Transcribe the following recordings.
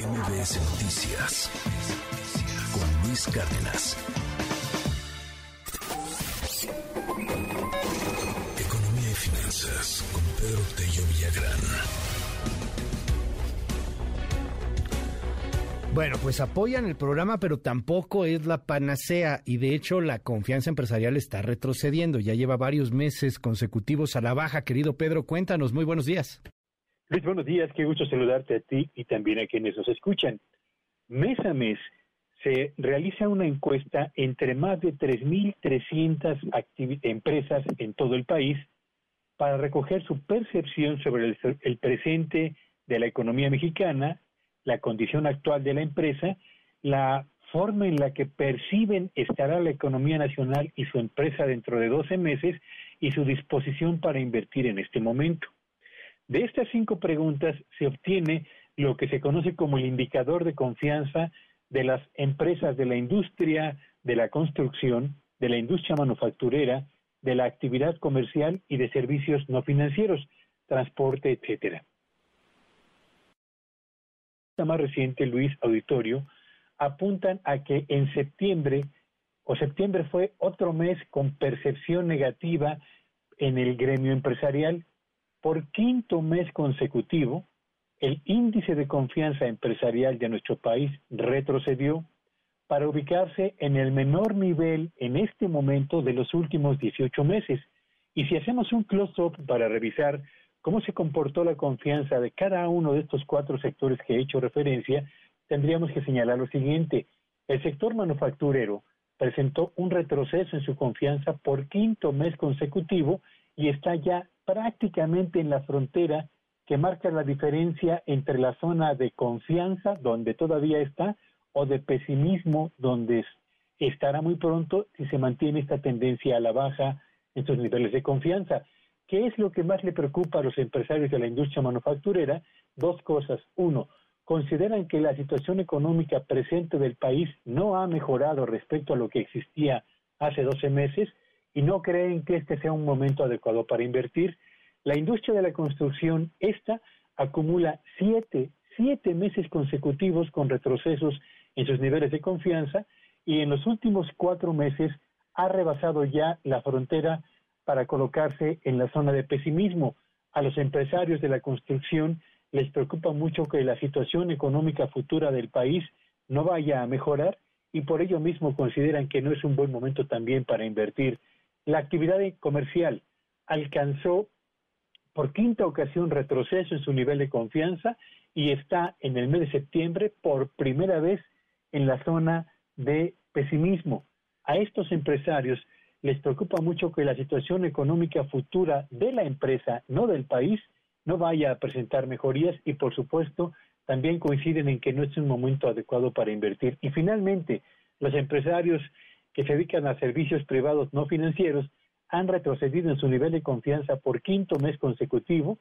MBS Noticias con Luis Cárdenas. Economía y finanzas con Pedro Tello Villagrán. Bueno, pues apoyan el programa, pero tampoco es la panacea y de hecho la confianza empresarial está retrocediendo. Ya lleva varios meses consecutivos a la baja. Querido Pedro, cuéntanos. Muy buenos días. Luis, buenos días, qué gusto saludarte a ti y también a quienes nos escuchan. Mes a mes se realiza una encuesta entre más de 3.300 empresas en todo el país para recoger su percepción sobre el, el presente de la economía mexicana, la condición actual de la empresa, la forma en la que perciben estará la economía nacional y su empresa dentro de 12 meses y su disposición para invertir en este momento. De estas cinco preguntas se obtiene lo que se conoce como el indicador de confianza de las empresas de la industria de la construcción, de la industria manufacturera, de la actividad comercial y de servicios no financieros, transporte, etcétera. La más reciente, Luis Auditorio, apuntan a que en septiembre, o septiembre fue otro mes con percepción negativa en el gremio empresarial, por quinto mes consecutivo, el índice de confianza empresarial de nuestro país retrocedió para ubicarse en el menor nivel en este momento de los últimos 18 meses. Y si hacemos un close-up para revisar cómo se comportó la confianza de cada uno de estos cuatro sectores que he hecho referencia, tendríamos que señalar lo siguiente. El sector manufacturero presentó un retroceso en su confianza por quinto mes consecutivo y está ya prácticamente en la frontera que marca la diferencia entre la zona de confianza, donde todavía está, o de pesimismo, donde estará muy pronto si se mantiene esta tendencia a la baja en sus niveles de confianza. ¿Qué es lo que más le preocupa a los empresarios de la industria manufacturera? Dos cosas. Uno, consideran que la situación económica presente del país no ha mejorado respecto a lo que existía hace 12 meses y no creen que este sea un momento adecuado para invertir. La industria de la construcción, esta acumula siete, siete meses consecutivos con retrocesos en sus niveles de confianza y en los últimos cuatro meses ha rebasado ya la frontera para colocarse en la zona de pesimismo. A los empresarios de la construcción les preocupa mucho que la situación económica futura del país no vaya a mejorar y por ello mismo consideran que no es un buen momento también para invertir la actividad comercial alcanzó por quinta ocasión retroceso en su nivel de confianza y está en el mes de septiembre por primera vez en la zona de pesimismo. A estos empresarios les preocupa mucho que la situación económica futura de la empresa, no del país, no vaya a presentar mejorías y por supuesto también coinciden en que no es un momento adecuado para invertir. Y finalmente, los empresarios que se dedican a servicios privados no financieros han retrocedido en su nivel de confianza por quinto mes consecutivo,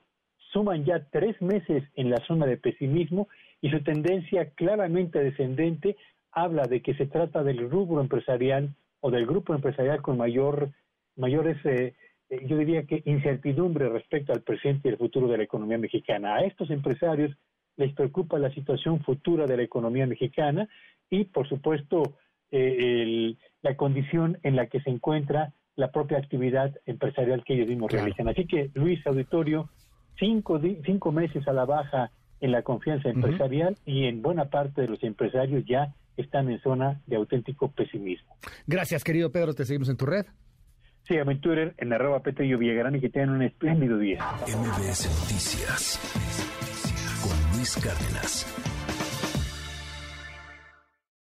suman ya tres meses en la zona de pesimismo y su tendencia claramente descendente habla de que se trata del rubro empresarial o del grupo empresarial con mayor mayores eh, eh, yo diría que incertidumbre respecto al presente y el futuro de la economía mexicana. A estos empresarios les preocupa la situación futura de la economía mexicana y, por supuesto, eh, la condición en la que se encuentra la propia actividad empresarial que ellos mismos realizan. Así que, Luis Auditorio, cinco, cinco meses a la baja en la confianza empresarial y en buena parte de los empresarios ya están en zona de auténtico pesimismo. Gracias, querido Pedro. Te seguimos en tu red. Síganme en Twitter en arroba Petrillo Villagrán y que tengan un espléndido día. MBS Noticias con Luis Cárdenas.